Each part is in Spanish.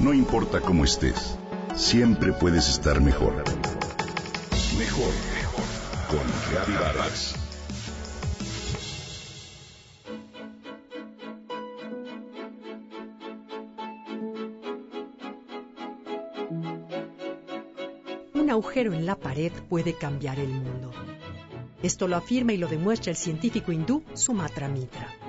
No importa cómo estés, siempre puedes estar mejor. Mejor, mejor. Con Vargas. Un agujero en la pared puede cambiar el mundo. Esto lo afirma y lo demuestra el científico hindú Sumatra Mitra.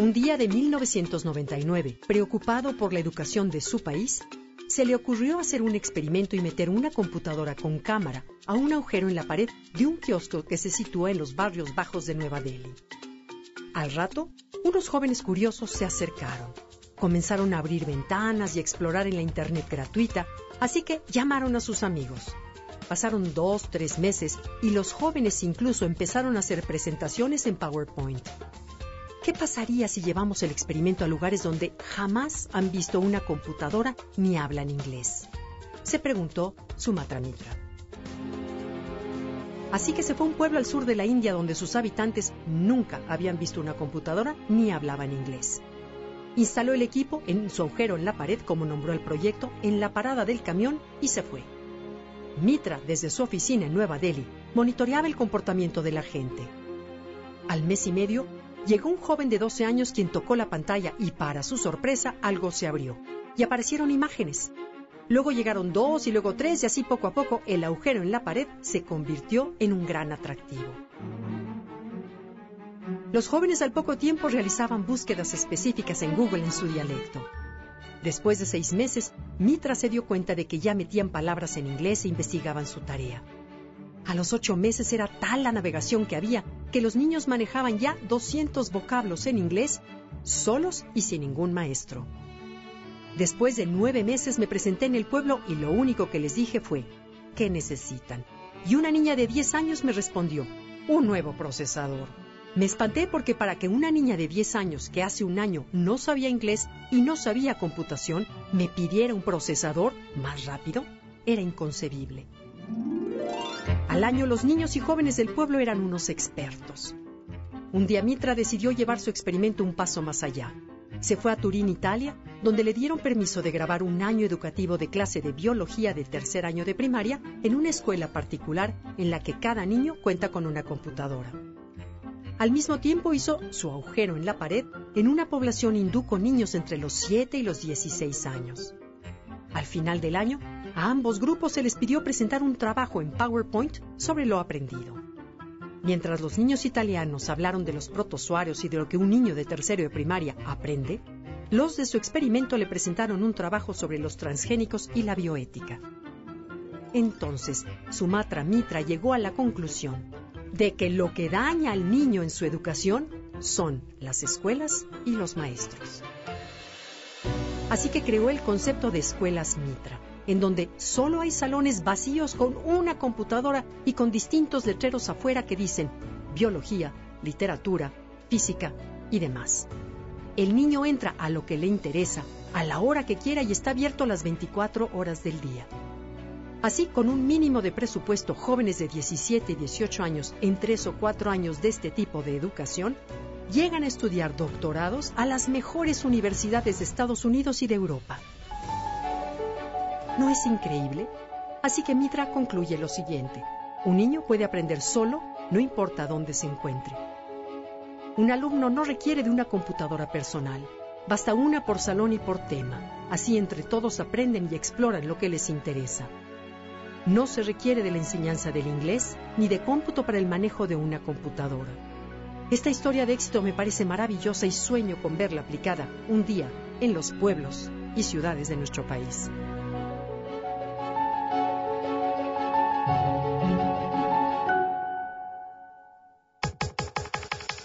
Un día de 1999, preocupado por la educación de su país, se le ocurrió hacer un experimento y meter una computadora con cámara a un agujero en la pared de un kiosco que se sitúa en los barrios bajos de Nueva Delhi. Al rato, unos jóvenes curiosos se acercaron. Comenzaron a abrir ventanas y explorar en la Internet gratuita, así que llamaron a sus amigos. Pasaron dos, tres meses y los jóvenes incluso empezaron a hacer presentaciones en PowerPoint. ¿Qué pasaría si llevamos el experimento a lugares donde jamás han visto una computadora ni hablan inglés? Se preguntó Sumatra Mitra. Así que se fue a un pueblo al sur de la India donde sus habitantes nunca habían visto una computadora ni hablaban inglés. Instaló el equipo en su agujero en la pared, como nombró el proyecto, en la parada del camión y se fue. Mitra, desde su oficina en Nueva Delhi, monitoreaba el comportamiento de la gente. Al mes y medio, llegó un joven de 12 años quien tocó la pantalla y para su sorpresa algo se abrió y aparecieron imágenes. Luego llegaron dos y luego tres y así poco a poco el agujero en la pared se convirtió en un gran atractivo. Los jóvenes al poco tiempo realizaban búsquedas específicas en Google en su dialecto. Después de seis meses, Mitra se dio cuenta de que ya metían palabras en inglés e investigaban su tarea. A los ocho meses era tal la navegación que había que los niños manejaban ya 200 vocablos en inglés, solos y sin ningún maestro. Después de nueve meses me presenté en el pueblo y lo único que les dije fue, ¿qué necesitan? Y una niña de 10 años me respondió, un nuevo procesador. Me espanté porque para que una niña de 10 años que hace un año no sabía inglés y no sabía computación me pidiera un procesador más rápido, era inconcebible. Al año los niños y jóvenes del pueblo eran unos expertos. Un día Mitra decidió llevar su experimento un paso más allá. Se fue a Turín, Italia, donde le dieron permiso de grabar un año educativo de clase de biología de tercer año de primaria en una escuela particular en la que cada niño cuenta con una computadora. Al mismo tiempo hizo su agujero en la pared en una población hindú con niños entre los 7 y los 16 años. Al final del año, a ambos grupos se les pidió presentar un trabajo en PowerPoint sobre lo aprendido. Mientras los niños italianos hablaron de los protozoarios y de lo que un niño de tercero de primaria aprende, los de su experimento le presentaron un trabajo sobre los transgénicos y la bioética. Entonces, Sumatra Mitra llegó a la conclusión de que lo que daña al niño en su educación son las escuelas y los maestros. Así que creó el concepto de escuelas Mitra, en donde solo hay salones vacíos con una computadora y con distintos letreros afuera que dicen biología, literatura, física y demás. El niño entra a lo que le interesa, a la hora que quiera y está abierto las 24 horas del día. Así, con un mínimo de presupuesto, jóvenes de 17 y 18 años en 3 o 4 años de este tipo de educación llegan a estudiar doctorados a las mejores universidades de Estados Unidos y de Europa. ¿No es increíble? Así que Mitra concluye lo siguiente. Un niño puede aprender solo, no importa dónde se encuentre. Un alumno no requiere de una computadora personal. Basta una por salón y por tema. Así entre todos aprenden y exploran lo que les interesa. No se requiere de la enseñanza del inglés ni de cómputo para el manejo de una computadora. Esta historia de éxito me parece maravillosa y sueño con verla aplicada un día en los pueblos y ciudades de nuestro país.